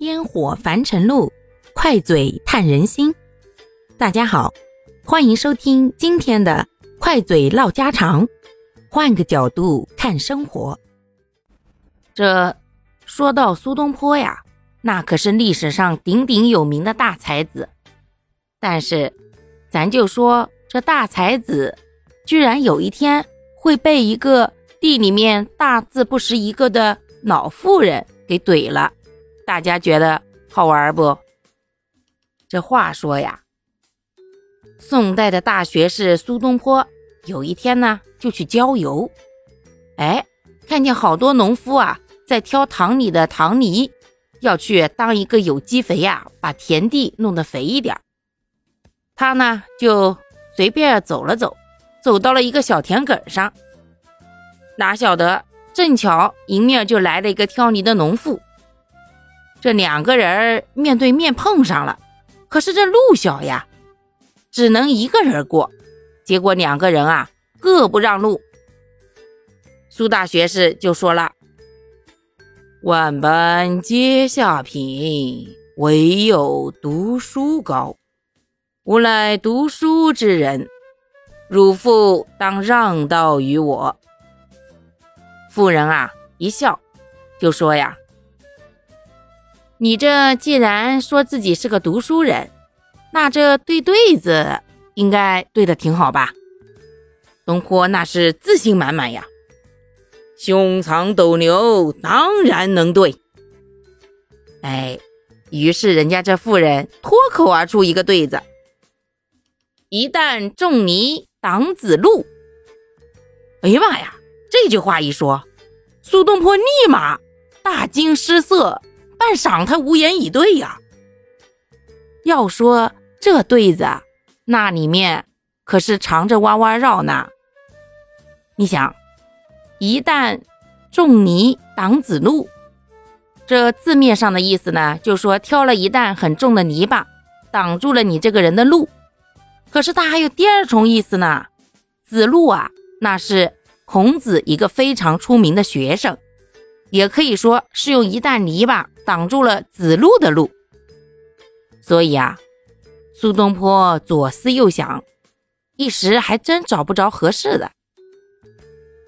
烟火凡尘路，快嘴探人心。大家好，欢迎收听今天的快嘴唠家常，换个角度看生活。这说到苏东坡呀，那可是历史上鼎鼎有名的大才子。但是，咱就说这大才子，居然有一天会被一个地里面大字不识一个的老妇人给怼了。大家觉得好玩不？这话说呀，宋代的大学士苏东坡有一天呢，就去郊游，哎，看见好多农夫啊在挑塘里的塘泥，要去当一个有机肥呀，把田地弄得肥一点。他呢就随便走了走，走到了一个小田埂上，哪晓得正巧迎面就来了一个挑泥的农妇。这两个人面对面碰上了，可是这路小呀，只能一个人过。结果两个人啊，各不让路。苏大学士就说了：“万般皆下品，唯有读书高。吾乃读书之人，汝父当让道于我。”妇人啊一笑，就说呀。你这既然说自己是个读书人，那这对对子应该对的挺好吧？东坡那是自信满满呀，胸藏斗牛，当然能对。哎，于是人家这妇人脱口而出一个对子：“一旦仲尼挡子路。”哎呀妈呀！这句话一说，苏东坡立马大惊失色。半晌，他无言以对呀。要说这对子，那里面可是藏着弯弯绕呢。你想，一旦仲尼挡子路，这字面上的意思呢，就说挑了一担很重的泥巴，挡住了你这个人的路。可是它还有第二重意思呢。子路啊，那是孔子一个非常出名的学生。也可以说是用一担泥巴挡住了子路的路，所以啊，苏东坡左思右想，一时还真找不着合适的。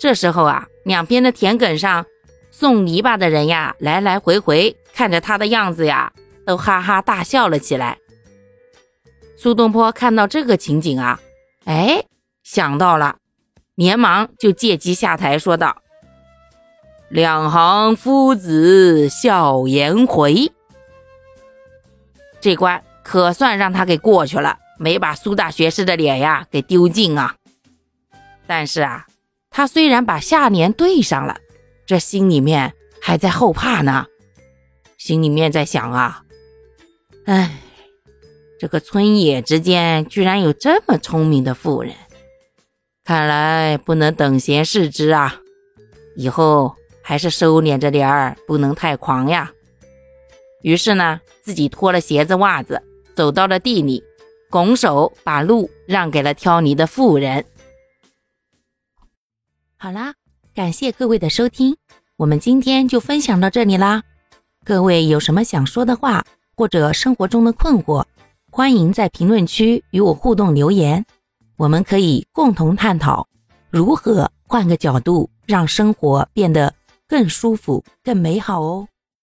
这时候啊，两边的田埂上送泥巴的人呀，来来回回看着他的样子呀，都哈哈大笑了起来。苏东坡看到这个情景啊，哎，想到了，连忙就借机下台说道。两行夫子笑颜回，这关可算让他给过去了，没把苏大学士的脸呀给丢尽啊。但是啊，他虽然把下联对上了，这心里面还在后怕呢，心里面在想啊，哎，这个村野之间居然有这么聪明的妇人，看来不能等闲视之啊，以后。还是收敛着点儿，不能太狂呀。于是呢，自己脱了鞋子袜子，走到了地里，拱手把路让给了挑泥的妇人。好啦，感谢各位的收听，我们今天就分享到这里啦。各位有什么想说的话，或者生活中的困惑，欢迎在评论区与我互动留言，我们可以共同探讨如何换个角度让生活变得。更舒服、更美好哦。